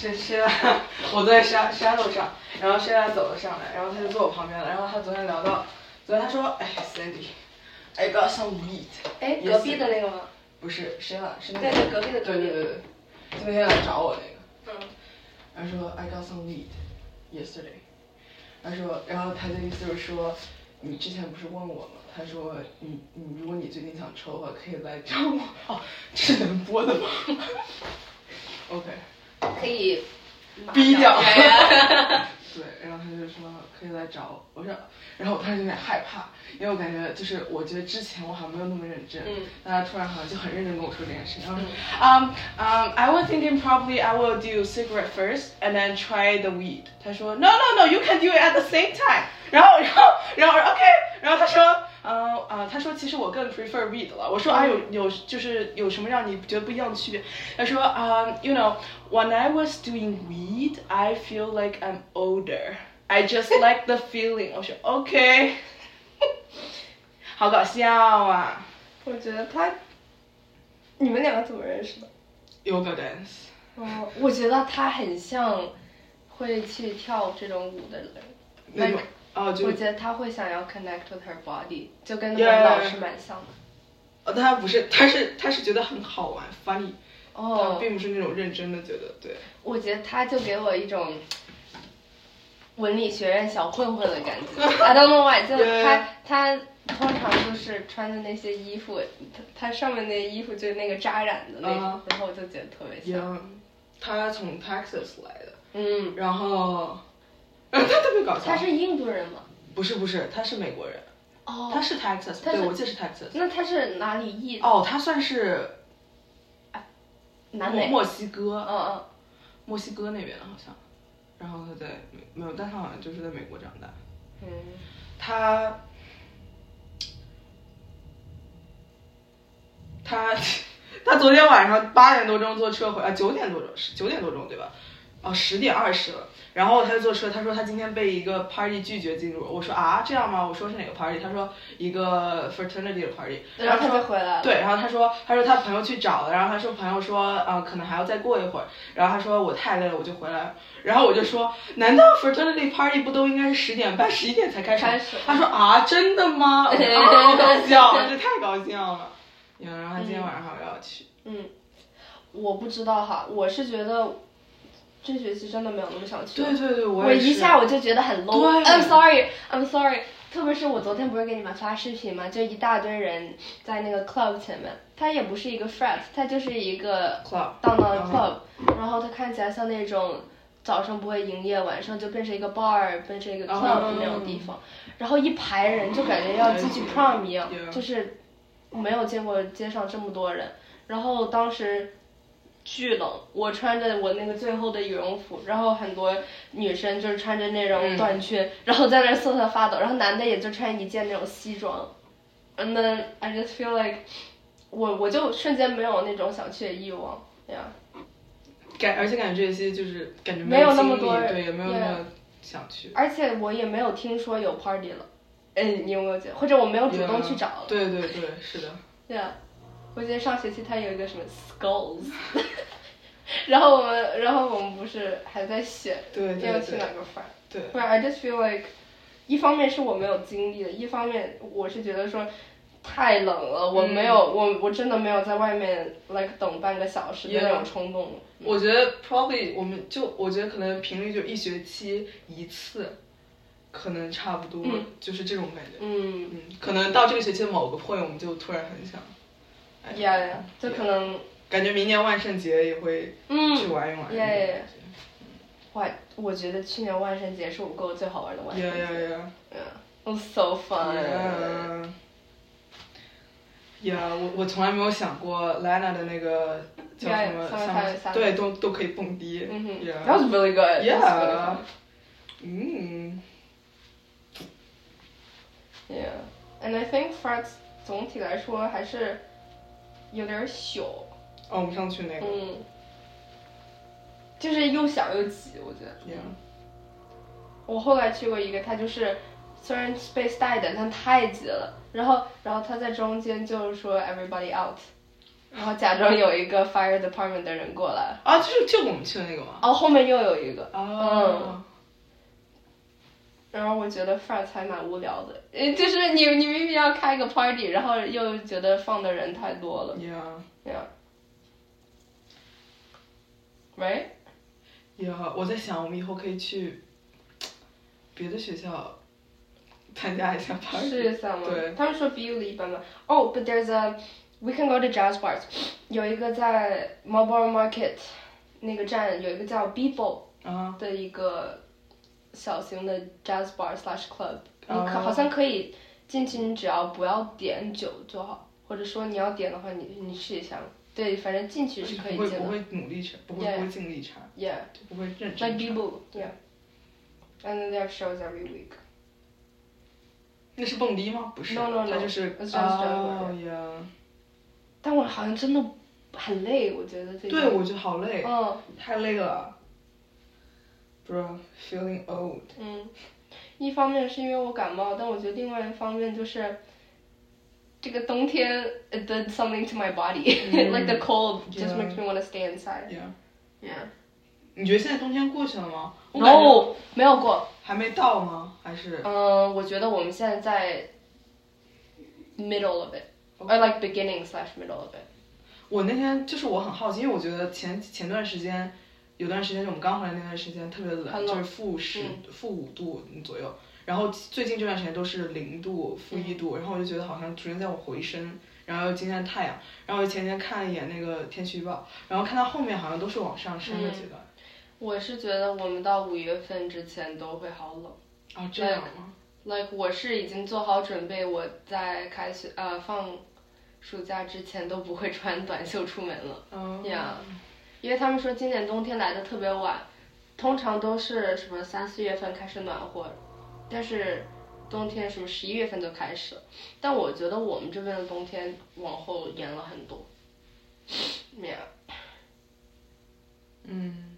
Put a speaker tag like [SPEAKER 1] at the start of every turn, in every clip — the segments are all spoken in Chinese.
[SPEAKER 1] 天
[SPEAKER 2] 是是我在沙沙漏上，然后 Sheila 走了上来，然后他就坐我旁边了，然后他昨天聊到，昨天他说，哎，Sandy，I got some weed。
[SPEAKER 1] 哎，隔壁的那个吗？
[SPEAKER 2] 不是 Sheila，是那个。
[SPEAKER 1] 对对，隔壁的隔壁。
[SPEAKER 2] 对对对对，今天来找我那
[SPEAKER 1] 个。嗯。
[SPEAKER 2] 他说 I got some weed yesterday。他说，然后他的意思就是说，你之前不是问我吗？他说，你你如果你最近想抽的话，可以来找我。哦，这是能播的吗？OK，
[SPEAKER 1] 可以
[SPEAKER 2] 逼掉。对，然后他就说可以来找我，我说，然后我当时有点害怕，因为我感觉就是我觉得之前我好像没有那么认真，
[SPEAKER 1] 嗯，
[SPEAKER 2] 但他突然好像就很认真跟我说这件事，然后说，um um I was thinking probably I will do cigarette first and then try the weed。他说，no no no you can do it at the same time。然后然后然后 OK，然后他说。嗯啊，他说其实我更 prefer weed 了。我说啊有有就是有什么让你觉得不一样的区别？他说啊，you know when I was doing weed I feel like I'm older. I just like the feeling. 我说 OK，好搞笑啊！
[SPEAKER 1] 我觉得他，你们两个怎么认识的
[SPEAKER 2] ？Yoga dance。
[SPEAKER 1] 哦，我觉得他很像会去跳这种舞的人。
[SPEAKER 2] 那种。
[SPEAKER 1] 我觉得他会想要 connect with her body，就跟那个老师蛮像的。
[SPEAKER 2] 哦，他不是，他是他是觉得很好玩，funny。
[SPEAKER 1] 哦。
[SPEAKER 2] 他并不是那种认真的觉得，对。
[SPEAKER 1] 我觉得他就给我一种文理学院小混混的感觉。I don't know why，就他他通常就是穿的那些衣服，他他上面那衣服就是那个扎染的那种，然后我就觉得特别像。
[SPEAKER 2] 他从 Texas 来的。
[SPEAKER 1] 嗯。
[SPEAKER 2] 然后。他特别搞笑。
[SPEAKER 1] 他是印度人吗？
[SPEAKER 2] 不是不是，他是美国人。
[SPEAKER 1] 哦。
[SPEAKER 2] 他是 Texas，对，我记得是 Texas。
[SPEAKER 1] 那他是哪里裔？
[SPEAKER 2] 哦，他算是，
[SPEAKER 1] 南美。
[SPEAKER 2] 墨西哥。
[SPEAKER 1] 嗯嗯。
[SPEAKER 2] 墨西哥那边的好像，然后他在没没有，但他好像就是在美国长大。
[SPEAKER 1] 嗯。
[SPEAKER 2] 他，他，他昨天晚上八点多钟坐车回，啊九点多钟是九点多钟对吧？哦，十点二十了。然后他就坐车，他说他今天被一个 party 拒绝进入。我说啊，这样吗？我说是哪个 party？他说一个 fraternity 的 party。
[SPEAKER 1] 然后他就回来了。
[SPEAKER 2] 对，然后他说，他说他朋友去找了，然后他说朋友说，啊，可能还要再过一会儿。然后他说我太累了，我就回来了。然后我就说，难道 fraternity party 不都应该是十点半、十一点才开始？
[SPEAKER 1] 开始。
[SPEAKER 2] 他说啊，真的吗？好搞 笑，这太搞笑了。然后他今天晚上还要去。
[SPEAKER 1] 嗯，我不知道哈，我是觉得。这学期真的没有那么想去。
[SPEAKER 2] 对对对，
[SPEAKER 1] 我一下我就觉得很 low。I'm sorry, I'm sorry。特别是我昨天不是给你们发视频嘛，就一大堆人在那个 club 前面，它也不是一个 frat，它就是一个
[SPEAKER 2] club，
[SPEAKER 1] 当当的 club。然后它看起来像那种早上不会营业，晚上就变成一个 bar，变成一个 club 的那种地方。然后一排人就感觉要进去 prom 一样，就是没有见过街上这么多人。然后当时。巨冷，我穿着我那个最厚的羽绒服，然后很多女生就是穿着那种短裙，然后在那瑟瑟发抖，然后男的也就穿一件那种西装，and then I just feel like，我我就瞬间没有那种想去的欲望，对呀。
[SPEAKER 2] 感而且感觉这些就是感觉
[SPEAKER 1] 没有那么
[SPEAKER 2] 多人，对，也没有那么想去。
[SPEAKER 1] 而且我也没有听说有 party 了，嗯，你有没有觉？或者我没有主动去找。
[SPEAKER 2] 对对对，是的。
[SPEAKER 1] 对啊。我记得上学期他有一个什么 skulls，然后我们，然后我们不是还在选要去哪个班？
[SPEAKER 2] 对。
[SPEAKER 1] 不然 I just feel like，一方面是我没有经历的，一方面我是觉得说，太冷了，我没有，我我真的没有在外面 like 等半个小时的那种冲动。
[SPEAKER 2] 我觉得 probably 我们就我觉得可能频率就一学期一次，可能差不多，就是这种感觉。
[SPEAKER 1] 嗯
[SPEAKER 2] 嗯，可能到这个学期的某个 point，我们就突然很想。
[SPEAKER 1] Yeah，就可能。
[SPEAKER 2] 感觉明年万圣节也会去玩一玩。
[SPEAKER 1] Yeah，哇，我觉得去年万圣节是我过最好玩的万圣节。
[SPEAKER 2] Yeah，yeah，yeah。
[SPEAKER 1] Yeah，it was so fun。
[SPEAKER 2] 呀，我我从来没有想过 Lana 的那个叫什么，对，都都可以蹦迪。
[SPEAKER 1] 嗯哼，That was really good.
[SPEAKER 2] Yeah. 嗯。
[SPEAKER 1] Yeah, and I think France 总体来说还是有点小。
[SPEAKER 2] 哦，我们上去那个。
[SPEAKER 1] 嗯。就是又小又挤，我觉得。
[SPEAKER 2] Yeah.
[SPEAKER 1] 我后来去过一个，它就是虽然 space 大一点，但太挤了。然后，然后他在中间就是说 everybody out，然后假装有一个 fire department 的人过来。
[SPEAKER 2] 啊，就是就我们去的那个吗？
[SPEAKER 1] 哦，后面又有一个。
[SPEAKER 2] 嗯。
[SPEAKER 1] 然后我觉得 France 还蛮无聊的，嗯，就是你你明明要开个 party，然后又觉得放的人太多了。
[SPEAKER 2] Yeah.
[SPEAKER 1] Yeah. Right?
[SPEAKER 2] Yeah，我在想我们以后可以去别的学校。参加一下 party，
[SPEAKER 1] 试一下吗？对，他们说 BU 的一般般。Oh, but there's a we can go to jazz bars。有一个在 Marlborough Market 那个站有一个叫 Beeple 的一个小型的 jazz bar slash club。你可好像可以进去，你只要不要点酒就好，或者说你要点的话，你你试一下。对，反正进去是可以进的。
[SPEAKER 2] 不会不会努力查，不会不会尽力查。
[SPEAKER 1] Yeah。
[SPEAKER 2] 就不会认真。
[SPEAKER 1] Like Beeple, yeah. And then they have shows every week.
[SPEAKER 2] 那是蹦迪吗？不是，它就是
[SPEAKER 1] 哦
[SPEAKER 2] 呀。
[SPEAKER 1] 但我好像真的很累，我觉得这。
[SPEAKER 2] 对，我觉得好累。
[SPEAKER 1] 嗯。
[SPEAKER 2] 太累了。Bro, feeling old。
[SPEAKER 1] 嗯，一方面是因为我感冒，但我觉得另外一方面就是，这个冬天 it did something to my body, like the cold just makes me wanna stay inside.
[SPEAKER 2] Yeah.
[SPEAKER 1] Yeah.
[SPEAKER 2] 你觉得现在冬天过去了吗？
[SPEAKER 1] No，没有过。
[SPEAKER 2] 还没到吗？还是？
[SPEAKER 1] 嗯，我觉得我们现在在 middle of it，or like beginning slash middle of it。
[SPEAKER 2] 我那天就是我很好奇，因为我觉得前前段时间 有段时间就我们刚回来那段时间特别冷，就是负十负五度左右。然后最近这段时间都是零度、负一度，然后我就觉得好像逐渐在往回升。然后今天太阳，然后我前天看了一眼那个天气预报，然后看到后面好像都是往上升的阶段。
[SPEAKER 1] 我是觉得我们到五月份之前都会好冷。
[SPEAKER 2] 哦，这样吗
[SPEAKER 1] ？Like 我是已经做好准备，我在开学呃放暑假之前都不会穿短袖出门了。
[SPEAKER 2] 嗯。
[SPEAKER 1] 呀，因为他们说今年冬天来的特别晚，通常都是什么三四月份开始暖和，但是冬天什么十一月份就开始了。但我觉得我们这边的冬天往后延了很多。呀。
[SPEAKER 2] 嗯。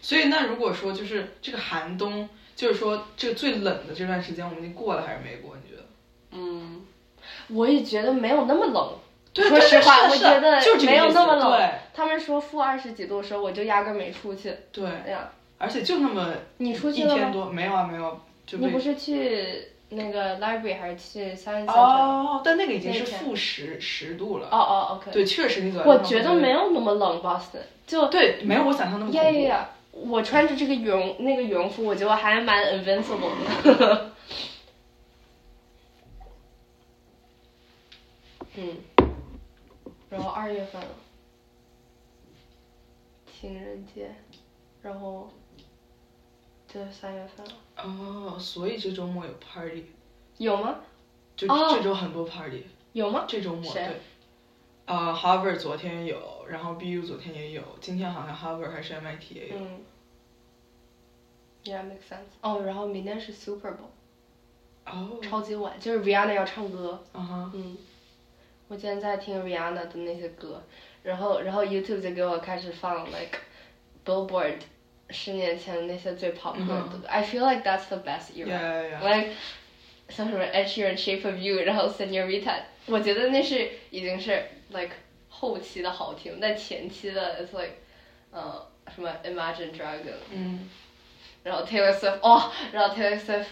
[SPEAKER 2] 所以那如果说就是这个寒冬，就是说这个最冷的这段时间，我们已经过了还是没过？你觉得？
[SPEAKER 1] 嗯，我也觉得没有那么冷。
[SPEAKER 2] 说
[SPEAKER 1] 实话，我觉得没有那么冷。
[SPEAKER 2] 对。
[SPEAKER 1] 他们说负二十几度的时候，我就压根没出去。
[SPEAKER 2] 对。
[SPEAKER 1] 哎呀。
[SPEAKER 2] 而且就那么。
[SPEAKER 1] 你出去了吗？
[SPEAKER 2] 一天多没有啊，没有。
[SPEAKER 1] 你不是去那个 library 还是去三三
[SPEAKER 2] 哦，但那个已经是负十十度了。
[SPEAKER 1] 哦哦，OK。
[SPEAKER 2] 对，确实那个。
[SPEAKER 1] 我觉得没有那么冷，Boston 就。
[SPEAKER 2] 对，没有我想象那么恐怖。
[SPEAKER 1] 我穿着这个羽绒那个羽绒服，我觉得还蛮 invincible 的。嗯，然后二月份了，情人节，然后就是三月份了。
[SPEAKER 2] 哦，所以这周末有 party。
[SPEAKER 1] 有吗？
[SPEAKER 2] 就这周很多 party。
[SPEAKER 1] 有吗？
[SPEAKER 2] 这周末对。啊，Harvard 昨天有，然后 BU 昨天也有，今天好像 Harvard 还是 MIT 也有。
[SPEAKER 1] 嗯。Yeah, makes sense. 哦，然后明天是 Super Bowl。
[SPEAKER 2] 哦。
[SPEAKER 1] 超级晚，就是 Rihanna 要唱歌。
[SPEAKER 2] 啊哈。
[SPEAKER 1] 嗯。我今天在听 Rihanna 的那些歌，然后然后 YouTube 就给我开始放 like Billboard 十年前的那些最 popular 的歌。I feel like that's the best era.
[SPEAKER 2] Yeah, yeah, yeah.
[SPEAKER 1] Like 像什么 Ed Sheeran Shape of You，然后 Senorita，我觉得那是已经是。like 后期的好听，但前期的 it's like，呃，什么 Imagine Dragon，
[SPEAKER 2] 嗯，
[SPEAKER 1] 然后 Taylor Swift，哦，然后 Taylor Swift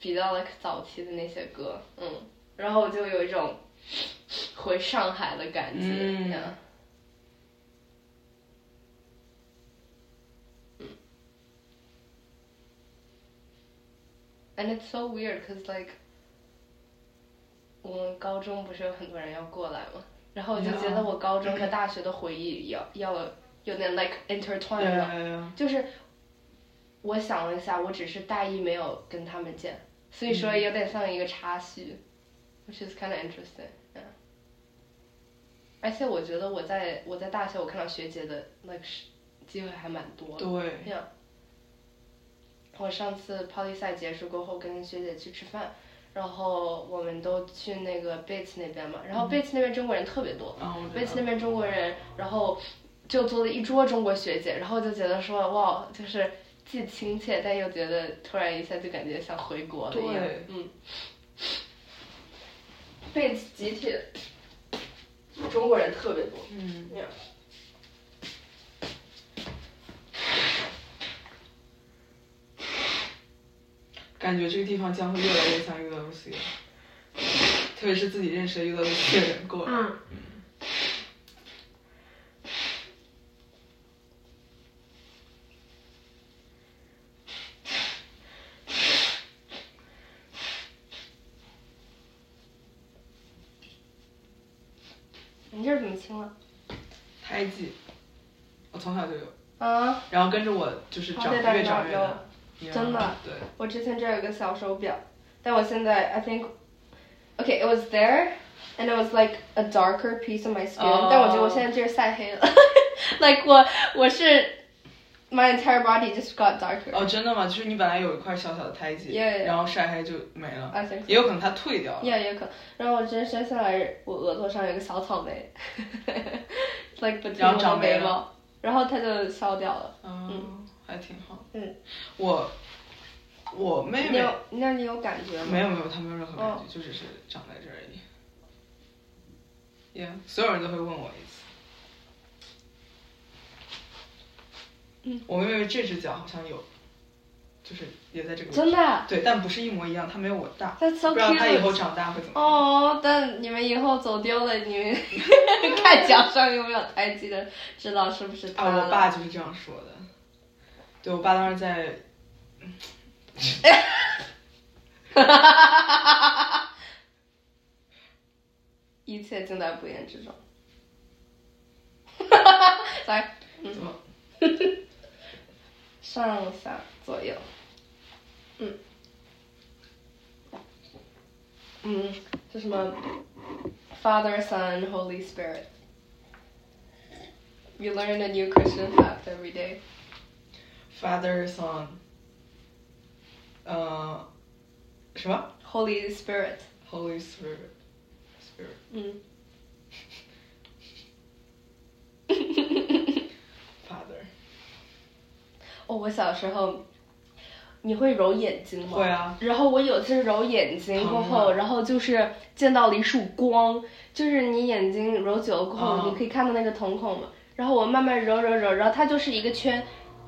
[SPEAKER 1] 比较 like 早期的那些歌，嗯，然后我就有一种 回上海的感觉。
[SPEAKER 2] 嗯.
[SPEAKER 1] And it's so weird, cause like，我们高中不是有很多人要过来嘛，然后我就觉得我高中和大学的回忆要要有点 like intertwined 了。
[SPEAKER 2] Yeah, yeah.
[SPEAKER 1] 就是我想了一下，我只是大一没有跟他们见，所以说有点像一个插叙、h i c h is kind of interesting. Yeah. 而且我觉得我在我在大学我看到学姐的 like 是机会还蛮多的。
[SPEAKER 2] 对
[SPEAKER 1] ，Yeah. 我上次 poly 赛结束过后跟学姐去吃饭，然后我们都去那个 Bates 那边嘛，然后 Bates 那边中国人特别多。
[SPEAKER 2] 然后我觉
[SPEAKER 1] Bates 那边中国人，然后就坐了一桌中国学姐，然后就觉得说哇，就是既亲切，但又觉得突然一下就感觉像回国了一样
[SPEAKER 2] 对。
[SPEAKER 1] 嗯。Bates 集体中国人特别多。
[SPEAKER 2] 嗯
[SPEAKER 1] ，Yeah.
[SPEAKER 2] 感觉这个地方将会越来越像 UWC，特别是自己认识的 UWC 的人过来。
[SPEAKER 1] 嗯。你这是怎么清了？
[SPEAKER 2] 胎记，我从小就有，
[SPEAKER 1] 啊，
[SPEAKER 2] 然后跟着我就是长越长越
[SPEAKER 1] 有
[SPEAKER 2] 大。
[SPEAKER 1] 真的
[SPEAKER 2] 对。
[SPEAKER 1] 我之前这儿有个小手表，但我现在 I think okay it was there and it was like a darker piece of my skin，、
[SPEAKER 2] 哦
[SPEAKER 1] 但我觉得我现在这儿晒黑了，like 我我是 my entire body just got darker。
[SPEAKER 2] 哦，真的吗？就是你本来有一块小小的胎记
[SPEAKER 1] Yeah, yeah.
[SPEAKER 2] 然后晒黑就没了
[SPEAKER 1] I think so.
[SPEAKER 2] 也有可能它退掉了。
[SPEAKER 1] Yeah，也可能。然后我直接生下来，我额头上有个小草莓，like
[SPEAKER 2] 然后长
[SPEAKER 1] 眉毛，然后它就消掉了。
[SPEAKER 2] 嗯，还挺好。
[SPEAKER 1] 嗯，
[SPEAKER 2] 我我妹妹
[SPEAKER 1] 你有，那你有感觉吗？
[SPEAKER 2] 没有没有，她没有任何感觉，
[SPEAKER 1] 哦
[SPEAKER 2] 就只是长在这而已。Yeah，所有人都会问我一次。
[SPEAKER 1] 嗯，
[SPEAKER 2] 我妹妹这只脚好像有，就是也在这个。
[SPEAKER 1] 真的啊
[SPEAKER 2] 对，但不是一模一样，它没有我大。
[SPEAKER 1] So
[SPEAKER 2] 不知道她以后长大会怎么样。
[SPEAKER 1] 哦，但你们以后走丢了，你们 看脚上有没有胎记的，知道是不是他
[SPEAKER 2] 啊，我爸就是这样说的。对我爸当时在，
[SPEAKER 1] 一切尽在不言之中。哈哈哈来，
[SPEAKER 2] 怎么？
[SPEAKER 1] 上下左右，嗯，嗯，是什么？Father, Son, Holy Spirit. You learn a new Christian fact every day.
[SPEAKER 2] Father, Son，呃，什么
[SPEAKER 1] Holy Spirit.
[SPEAKER 2] ？Holy Spirit，Spirit。
[SPEAKER 1] 嗯。 哦，我小时候，你会揉眼睛吗？
[SPEAKER 2] 会啊。
[SPEAKER 1] 然后我有一次揉眼睛过后，然后就是见到了一束光，就是你眼睛揉久了过后，
[SPEAKER 2] 嗯
[SPEAKER 1] 你可以看到那个瞳孔嘛。然后我慢慢揉揉揉，然后它就是一个圈，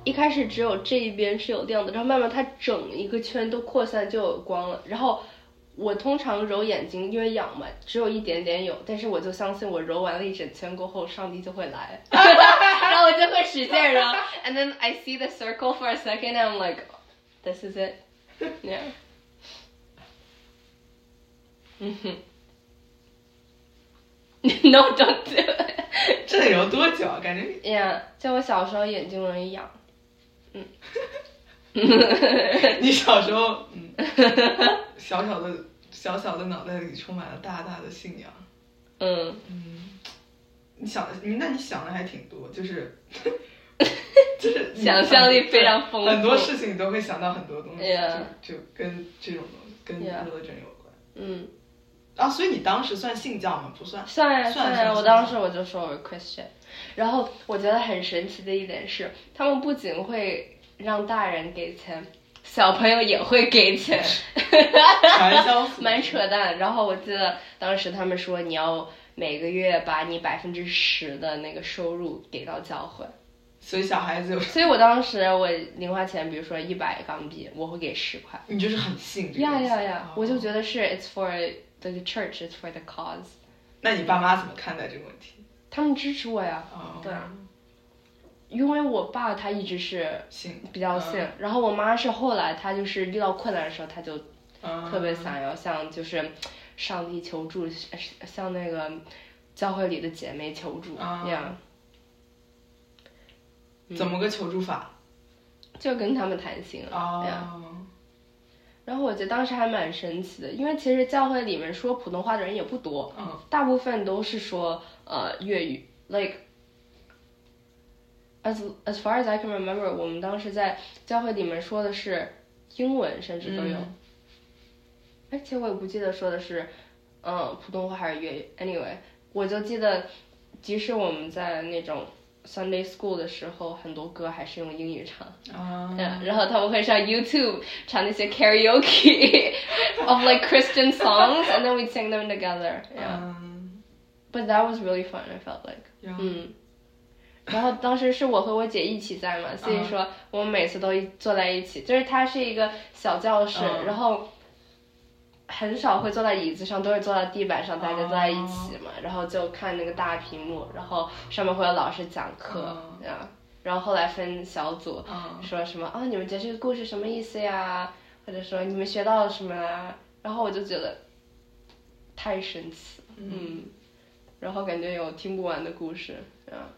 [SPEAKER 1] 一开始只有这一边是有亮的，然后慢慢它整一个圈都扩散就有光了。然后我通常揉眼睛，因为痒嘛，只有一点点有，但是我就相信我揉完了一整圈过后，上帝就会来，然后我就会使劲揉，and then I see the circle for a second and I'm like, this is it, yeah. 嗯哼，No, don't do it.
[SPEAKER 2] 这得揉多久啊？感觉
[SPEAKER 1] Yeah，就我小时候眼睛容易痒。嗯。
[SPEAKER 2] 你小时候，嗯，小小的小小的脑袋里充满了大大的信仰。
[SPEAKER 1] 嗯，
[SPEAKER 2] 嗯，你想的，你那你想的还挺多，就是 就是
[SPEAKER 1] 想象力非常丰富
[SPEAKER 2] 很多事情你都会想到很多东西
[SPEAKER 1] Yeah
[SPEAKER 2] 就就跟这种东西跟
[SPEAKER 1] Yeah
[SPEAKER 2] religion 有关。
[SPEAKER 1] 嗯，
[SPEAKER 2] 啊，所以你当时算信教吗？不算。
[SPEAKER 1] 算呀呀，
[SPEAKER 2] 算算算
[SPEAKER 1] 我当时我就说我是 Christian，然后我觉得很神奇的一点是，他们不仅会让大人给钱，小朋友也会给钱，
[SPEAKER 2] 传销组织
[SPEAKER 1] 蛮扯淡。然后我记得当时他们说你要每个月把你百分之十的那个收入给到教会，
[SPEAKER 2] 所以小孩子有，
[SPEAKER 1] 所以我当时我零花钱，比如说一百港币，我会给十块。
[SPEAKER 2] 你就是很信这个
[SPEAKER 1] 呀。呀呀！
[SPEAKER 2] 哦
[SPEAKER 1] 我就觉得是 it's for the church, it's for the cause。
[SPEAKER 2] 那你爸妈怎么看待这个问题？
[SPEAKER 1] 他们支持我呀。
[SPEAKER 2] 哦。
[SPEAKER 1] 对。因为我爸他一直是
[SPEAKER 2] 信
[SPEAKER 1] 比较信，然后我妈是后来她就是遇到困难的时候，她就特别想要向就是上帝求助，向那个教会里的姐妹求助那样。
[SPEAKER 2] 怎么个求助法？
[SPEAKER 1] 就跟他们谈心啊。然后我觉得当时还蛮神奇的，因为其实教会里面说普通话的人也不多，大部分都是说呃粤语，like。As as far as I can remember，我们当时在教会里面说的是英文，甚至都有。而且我也不记得说的是，嗯，普通话还是粤语。Anyway，我就记得，即使我们在那种 Sunday school 的时候，很多歌还是用英语唱。
[SPEAKER 2] 啊。
[SPEAKER 1] 然后他们会上 YouTube 唱那些 karaoke of like Christian songs，and then we sing them together. Yeah. But that was really fun. I felt like. 嗯。 然后当时是我和我姐一起在嘛，所以说我们每次都坐在一起，就是它是一个小教室，然后很少会坐在椅子上，都是坐在地板上，大家坐在一起嘛，然后就看那个大屏幕，然后上面会有老师讲课，啊，然后后来分小组，说什么啊，你们觉得这个故事什么意思呀？或者说你们学到了什么啊？然后我就觉得太神奇，嗯，然后感觉有听不完的故事，啊。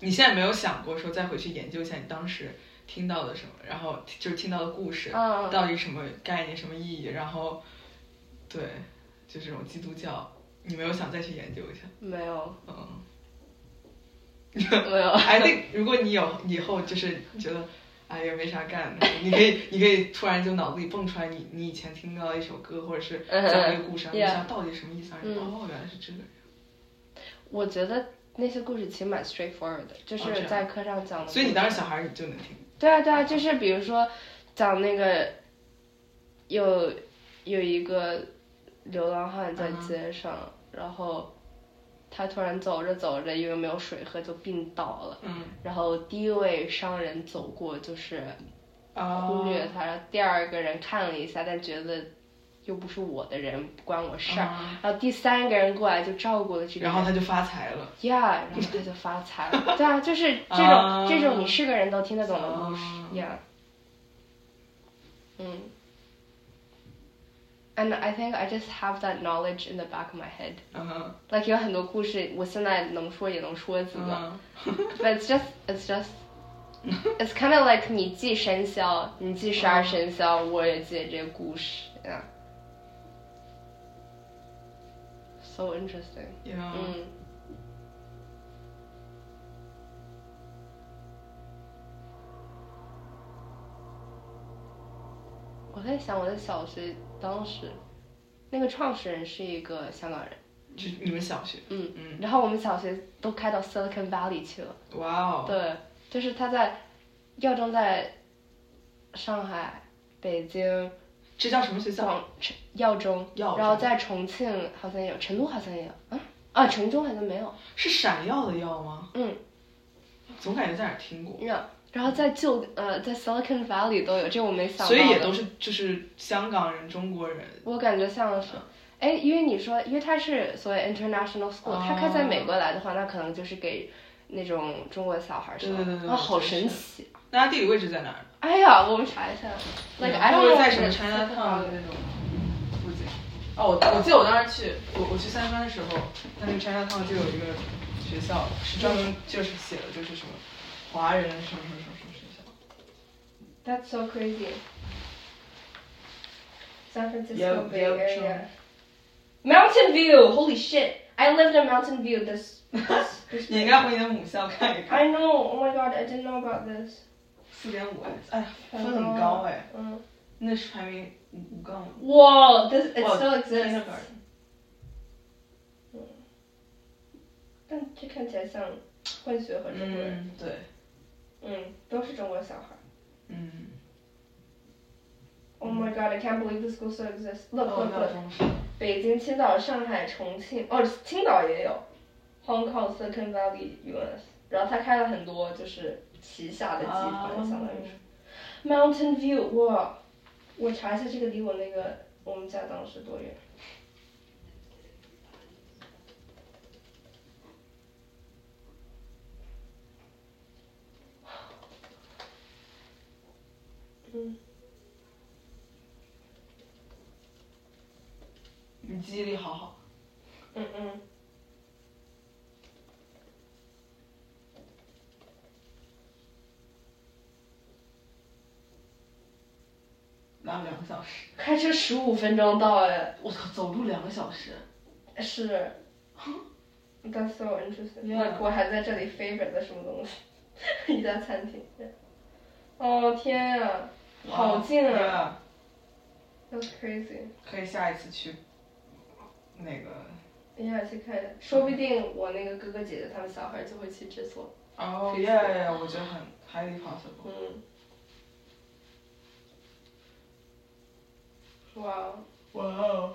[SPEAKER 2] 你现在没有想过说再回去研究一下你当时听到的什么，然后就是听到的故事到底什么概念、什么意义，然后对，就这种基督教，你没有想再去研究一下？
[SPEAKER 1] 没有。
[SPEAKER 2] 嗯。
[SPEAKER 1] 没有。
[SPEAKER 2] 哎，那如果你有以后就是觉得哎呀没啥干的，你可以你可以突然就脑子里蹦出来你你以前听到一首歌或者是讲一个故事，你想到底什么意思？哦，原来是这个。
[SPEAKER 1] 我觉得。那些故事其实蛮 straightforward 的，就是在课上讲的。
[SPEAKER 2] 所以你当时小孩你就能听。
[SPEAKER 1] 对啊对啊，就是比如说讲那个有有一个流浪汉在街上，然后他突然走着走着，因为没有水喝就病倒了。
[SPEAKER 2] 嗯。
[SPEAKER 1] 然后第一位商人走过就是忽略他，第二个人看了一下，但觉得。又不是我的人，不关我事儿。然后第三个人过来就照顾了这个。
[SPEAKER 2] 然后他就发财了。
[SPEAKER 1] Yeah，然后他就发财了。对啊，就是这种这种你是个人都听得懂的故事。Yeah。嗯。And I think I just have that knowledge in the back of my head. Like 有很多故事，我现在能说也能说几个。But it's just, it's just, it's kind of like 你记生肖，你记十二生肖，我也记这个故事。Yeah. So interesting.
[SPEAKER 2] Yeah.
[SPEAKER 1] 嗯。我在想，我的小学当时，那个创始人是一个香港人。
[SPEAKER 2] 就你们小学？
[SPEAKER 1] 嗯嗯。然后我们小学都开到 Silicon Valley 去了。
[SPEAKER 2] 哇哦。
[SPEAKER 1] 对，就是他在耀中，在上海、北京。
[SPEAKER 2] 这叫什么学校？
[SPEAKER 1] 耀中，然后在重庆好像有，成都好像也有，啊啊，成都好像没有。
[SPEAKER 2] 是闪耀的耀吗？
[SPEAKER 1] 嗯。
[SPEAKER 2] 总感觉在哪儿听过。
[SPEAKER 1] 然后在旧呃，在 Silicon Valley 都有，这我没想到。
[SPEAKER 2] 所以也都是就是香港人、中国人。
[SPEAKER 1] 我感觉像是，哎，因为你说，因为他是所谓 international school，他开在美国来的话，那可能就是给那种中国小孩上。
[SPEAKER 2] 对对对。
[SPEAKER 1] 啊，好神奇。
[SPEAKER 2] 那它地理位置在哪儿？
[SPEAKER 1] 哎呀，我们查一下。Like I
[SPEAKER 2] don't know 在什么 Chinatown 的那种附近。哦，我我记得我当时去，我我去三藩的时候，那个 Chinatown 就有一个学校，是专门就是写的就是什么华人什么什么什么学校。
[SPEAKER 1] That's so crazy. San Francisco Bay Area. Mountain View, holy shit! I lived in Mountain View. This. this.
[SPEAKER 2] 你应该回你的母校看一看。I
[SPEAKER 1] know. Oh my god, I didn't know about this.
[SPEAKER 2] 四点五哎，分很高哎，嗯，那是排名五五杠
[SPEAKER 1] 五。哇，this it still exists。嗯，但这看起来像混血和中国人。
[SPEAKER 2] 对。
[SPEAKER 1] 嗯，都是中国小孩。
[SPEAKER 2] 嗯。
[SPEAKER 1] Oh my god! I can't believe this school still exists. Look, look, look. 北京、青岛、上海、重庆，哦，青岛也有。Hong Kong, Silicon Valley, U.S. 然后他开了很多，就是。旗下的集团，相当于是。Mountain View，哇！我查一下这个离我那个我们家当时多远。
[SPEAKER 2] 嗯，你记忆力好好。两个小时。
[SPEAKER 1] 开车十五分钟到哎。
[SPEAKER 2] 我操，走路两个小时。
[SPEAKER 1] 是。That's so interesting. 我还在这里 favorite 的什么东西？一家餐厅。哦天呀，好近啊！That's crazy。
[SPEAKER 2] 可以下一次去。那个。
[SPEAKER 1] 呀，去看，说不定我那个哥哥姐姐他们小孩就会去制作。
[SPEAKER 2] 哦，Yeah，我觉得很 highly possible。
[SPEAKER 1] 嗯。哇。
[SPEAKER 2] 哇哦。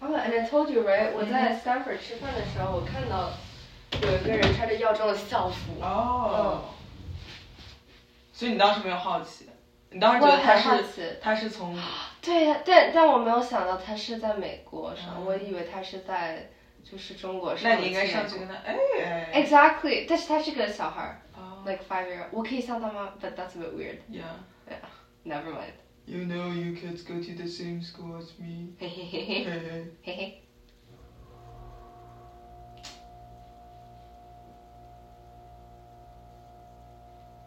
[SPEAKER 1] Oh, and I told you right，我在 Stanford 吃饭的时候，我看到有一个人穿着药妆的校服。
[SPEAKER 2] 哦。所以你当时没有好奇？你当时觉得他是他是从？
[SPEAKER 1] 对呀，但但我没有想到他是在美国上，我以为他是在就是中国上。
[SPEAKER 2] 那你应该上去跟他哎。
[SPEAKER 1] Exactly，但是他是个小孩儿 ，like five year，我可以像他吗？But that's a bit weird.
[SPEAKER 2] Yeah.
[SPEAKER 1] Yeah. Never mind.
[SPEAKER 2] You know you kids go to the same school as me.
[SPEAKER 1] 嘿嘿嘿嘿嘿嘿。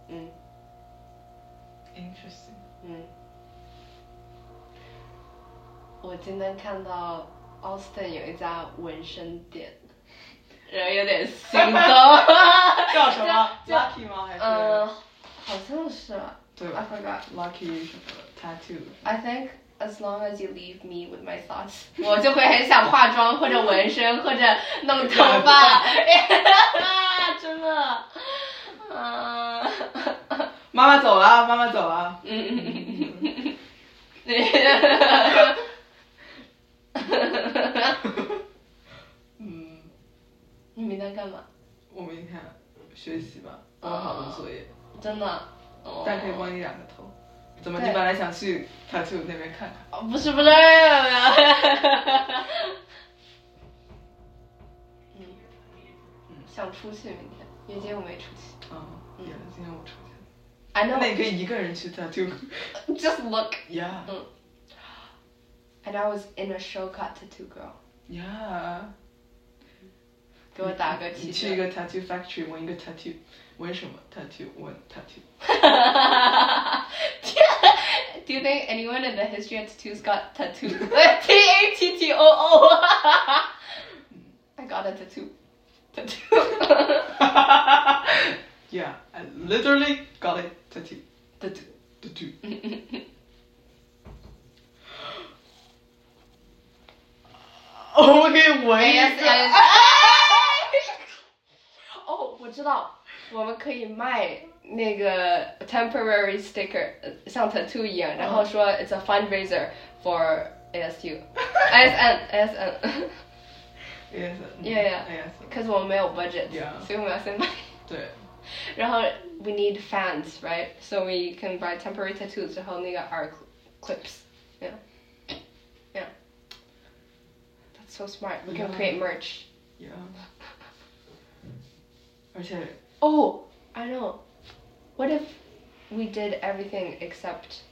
[SPEAKER 1] 嗯。
[SPEAKER 2] Interesting。
[SPEAKER 1] 嗯。我今天看到 Austin 有一家纹身店，人有点心动。
[SPEAKER 2] 叫什么？Lucky 吗？还是？
[SPEAKER 1] 嗯，好像是。
[SPEAKER 2] 对。
[SPEAKER 1] I forgot.
[SPEAKER 2] Lucky 什么？tattoo.
[SPEAKER 1] I think as long as you leave me with my thoughts，我就会很想化妆或者纹身或者弄头发，真的。啊。
[SPEAKER 2] 妈妈走了，妈妈走了。
[SPEAKER 1] 嗯嗯嗯嗯嗯。嗯。你明天干嘛？
[SPEAKER 2] 我明天学习吧，好多作业。
[SPEAKER 1] 真的。
[SPEAKER 2] 但可以帮你染个头。怎么？你本来想去 tattoo 那边看看？
[SPEAKER 1] 哦，不是不是，嗯，想出去明天，因为今天我没出去。
[SPEAKER 2] 啊，嗯，今天我出去。
[SPEAKER 1] I know。
[SPEAKER 2] 那你可以一个人去 tattoo。
[SPEAKER 1] Just look。
[SPEAKER 2] Yeah。
[SPEAKER 1] 嗯。And I was in a show cut tattoo girl。
[SPEAKER 2] Yeah。
[SPEAKER 1] 给我打个
[SPEAKER 2] 气。你去一个 tattoo factory 纹一个 tattoo。纹什么？tattoo，纹
[SPEAKER 1] tattoo。Do you think anyone in the history of tattoos got tattoo? T A T T O O. I got a tattoo. Tattoo.
[SPEAKER 2] yeah, I literally got a tattoo.
[SPEAKER 1] Tattoo.
[SPEAKER 2] Tattoo. 我给纹一个。
[SPEAKER 1] 哦，我知道。我们可以卖那个 temporary sticker，像 tattoo 一样，然后说 it's a fundraiser for ASU。ASN ASN。ASN。Yeah yeah。ASN。Cause 我们没有 budget，所以我们要先卖。
[SPEAKER 2] 对。
[SPEAKER 1] 然后 we need fans, right? So we can buy temporary tattoos，然后那个 art clips. Yeah. Yeah. That's so smart. We can create merch.
[SPEAKER 2] Yeah. 而且。
[SPEAKER 1] Oh, I know. What if we did everything except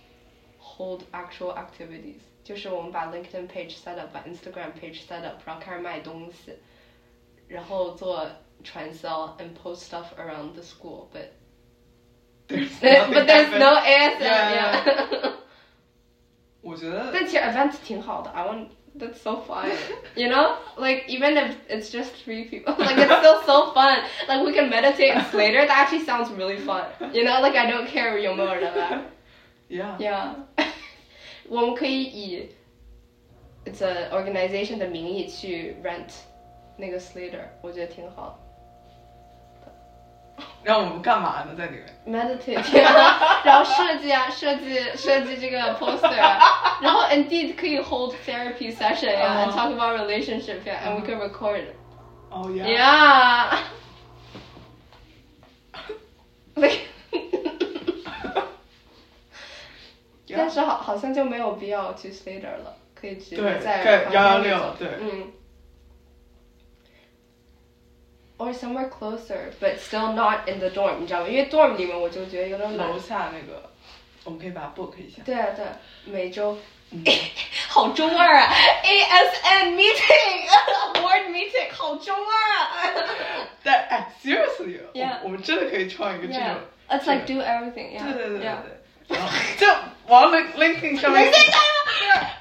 [SPEAKER 1] hold actual activities？就是我们把 LinkedIn page set up，把 Instagram page set up，然后开始卖东西，然后做传销 and post stuff around the school, but but there's no ASM. Yeah.
[SPEAKER 2] 我觉得。
[SPEAKER 1] 但其实 event 挺好的，I want that's so fun. you know? Like even if it's just three people, like it's still so fun. Like we can meditate later. That actually sounds really fun. You know, like I don't care 有没有人来。
[SPEAKER 2] Yeah.
[SPEAKER 1] Yeah. 我们可以以 it's a organization 的名义去 rent 那个 Slater，我觉得挺好。
[SPEAKER 2] 让我们干嘛呢？在里面
[SPEAKER 1] ？meditate，然后设计啊，设计设计这个 poster，然后 indeed 可以 hold therapy session 呀，and talk about relationship 呀，and we can record。
[SPEAKER 2] Oh yeah。
[SPEAKER 1] Yeah。Like。但是好好像就没有必要去 Slater 了，可以直接在
[SPEAKER 2] 幺幺六对。
[SPEAKER 1] 嗯。or somewhere closer, but still not in the dorm，你知道吗？因为 dorm 里面我就觉得有点
[SPEAKER 2] 楼下那个。 我们可以把它 book 一下。
[SPEAKER 1] 对啊对，每周。好中二啊！ASN meeting，board meeting，好中二啊！
[SPEAKER 2] 但哎，
[SPEAKER 1] seriously，Yeah
[SPEAKER 2] 我们真的可以创一个这种
[SPEAKER 1] Yeah，it's like do everything，
[SPEAKER 2] 对对对对
[SPEAKER 1] yeah。
[SPEAKER 2] 对，然后就往 Link LinkedIn 上面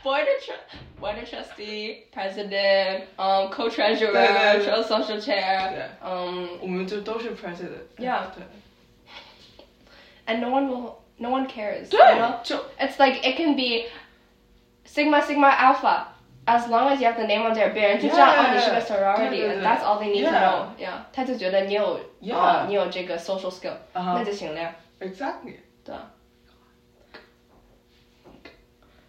[SPEAKER 1] board tr board trustee, president, um, co-treasurer,
[SPEAKER 2] 对对对
[SPEAKER 1] social chair,
[SPEAKER 2] 对
[SPEAKER 1] um,
[SPEAKER 2] 我们就都是 president。
[SPEAKER 1] Yeah
[SPEAKER 2] 对
[SPEAKER 1] and no one will, no one cares.
[SPEAKER 2] 对
[SPEAKER 1] you know?
[SPEAKER 2] 就
[SPEAKER 1] It's like it can be sigma sigma alpha. As long as you have the name on there，别人就知道
[SPEAKER 2] Yeah,
[SPEAKER 1] 哦你是个
[SPEAKER 2] yeah,
[SPEAKER 1] sorority，
[SPEAKER 2] 对对对
[SPEAKER 1] and that's all they need to
[SPEAKER 2] Yeah.
[SPEAKER 1] know. Yeah，他就觉得你有
[SPEAKER 2] Yeah.
[SPEAKER 1] 啊你有这个 social skill，
[SPEAKER 2] 啊哈
[SPEAKER 1] 那就行了呀。
[SPEAKER 2] exactly。
[SPEAKER 1] 对。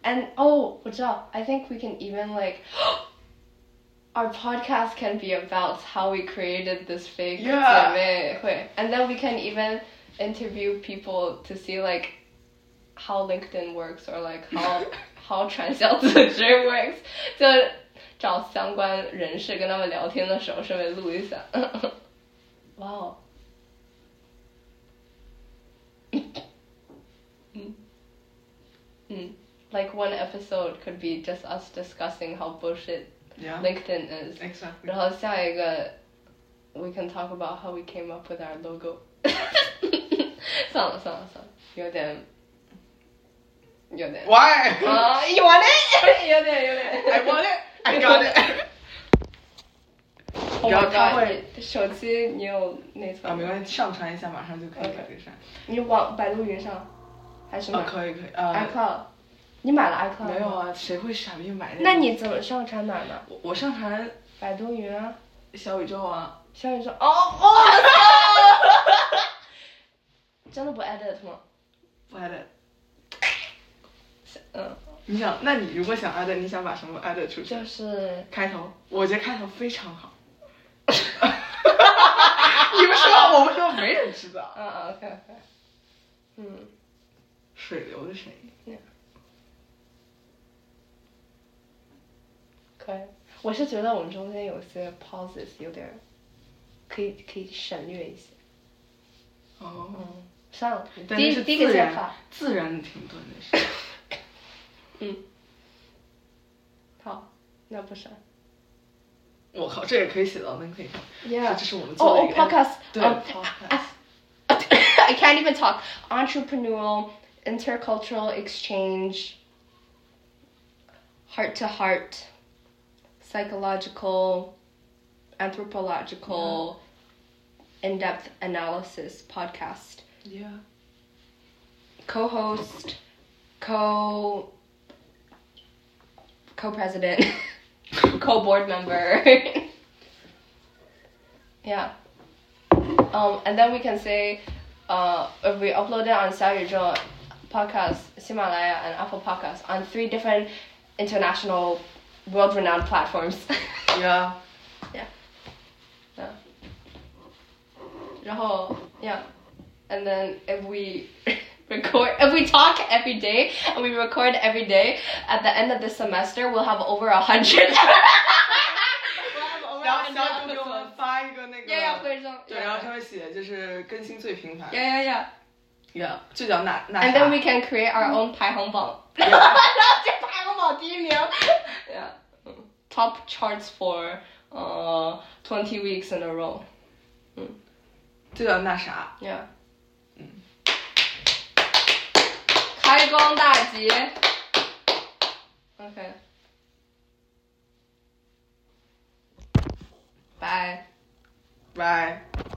[SPEAKER 1] And oh, 我知道 I think we can even like our podcast can be about how we created this fake
[SPEAKER 2] Yeah.
[SPEAKER 1] 姐妹会 and then we can even interview people to see like how LinkedIn works or like how how 传销组织 works，就找相关人士跟他们聊天的时候顺便录一下。哇哦。嗯嗯 ，like one episode could be just us discussing how bullshit
[SPEAKER 2] Yeah.
[SPEAKER 1] LinkedIn is，
[SPEAKER 2] Exactly.
[SPEAKER 1] 然后下一个 we can talk about how we came up with our logo 算了算了算了，有点有点
[SPEAKER 2] Why?
[SPEAKER 1] 啊，you want it？有点有点
[SPEAKER 2] I want it. I got it.
[SPEAKER 1] Oh
[SPEAKER 2] 然
[SPEAKER 1] my
[SPEAKER 2] 后他
[SPEAKER 1] god！
[SPEAKER 2] 会
[SPEAKER 1] 你手机你有内存
[SPEAKER 2] 啊，
[SPEAKER 1] 吗？
[SPEAKER 2] 没关系，上传一下，马上就可以
[SPEAKER 1] OK
[SPEAKER 2] 改善。
[SPEAKER 1] 你往百度云上还是买
[SPEAKER 2] 啊，可以可以，呃，
[SPEAKER 1] iCloud？ 你买了 iCloud
[SPEAKER 2] 没有？啊，谁会傻逼买那？
[SPEAKER 1] 那你怎么上传哪儿呢？
[SPEAKER 2] 我我上传
[SPEAKER 1] 百度云啊，
[SPEAKER 2] 小宇宙啊，
[SPEAKER 1] 小宇宙。哦哦，真的不 edit 吗？
[SPEAKER 2] 不 edit。
[SPEAKER 1] 嗯，
[SPEAKER 2] 你想，那你如果想 edit，你想把什么 edit 出去？
[SPEAKER 1] 就是
[SPEAKER 2] 开头，我觉得开头非常好。你们说，我们说没人知道。
[SPEAKER 1] 嗯嗯 OK OK，嗯，
[SPEAKER 2] 水流的声音。
[SPEAKER 1] 可以。我是觉得我们中间有些 pauses 有点可以可以省略一些。
[SPEAKER 2] 哦。
[SPEAKER 1] 嗯，算了，第一第一个
[SPEAKER 2] 自然
[SPEAKER 1] 想法，
[SPEAKER 2] 自然的停顿那是。
[SPEAKER 1] 嗯，好，那不删。
[SPEAKER 2] 我靠，这也可以写到 LinkedIn 上。
[SPEAKER 1] Yeah，
[SPEAKER 2] 这是我们做的一个
[SPEAKER 1] podcast，
[SPEAKER 2] 对。
[SPEAKER 1] I can't even talk. Entrepreneurial, intercultural exchange, heart to heart, psychological, anthropological, yeah. in depth analysis podcast.
[SPEAKER 2] Yeah.
[SPEAKER 1] Co host, co co president, co board member. yeah. Um, and then we can say uh, if we upload it on Xiaoyuzhou podcast, Himalaya, and Apple Podcasts on three different international world-renowned platforms.
[SPEAKER 2] Yeah.
[SPEAKER 1] yeah. Yeah. 然后 yeah. And then if we record, if we talk every day and we record every day, at the end of the semester, we'll have over a hundred. we'll have over
[SPEAKER 2] 然
[SPEAKER 1] a
[SPEAKER 2] 后
[SPEAKER 1] hundred
[SPEAKER 2] 小组给我
[SPEAKER 1] episodes.
[SPEAKER 2] 们发一个那个。
[SPEAKER 1] Yeah, yeah, 徽章。
[SPEAKER 2] 对，然后上面写就是更新最频繁。
[SPEAKER 1] Yeah, yeah, yeah.
[SPEAKER 2] Yeah，就叫那那
[SPEAKER 1] And
[SPEAKER 2] 啥
[SPEAKER 1] then we can create our own 排行榜。然后这排行榜第一名。Yeah. Top charts for uh twenty weeks in a row.
[SPEAKER 2] 就叫那啥。
[SPEAKER 1] Yeah. 开工大吉。OK。拜。
[SPEAKER 2] 拜。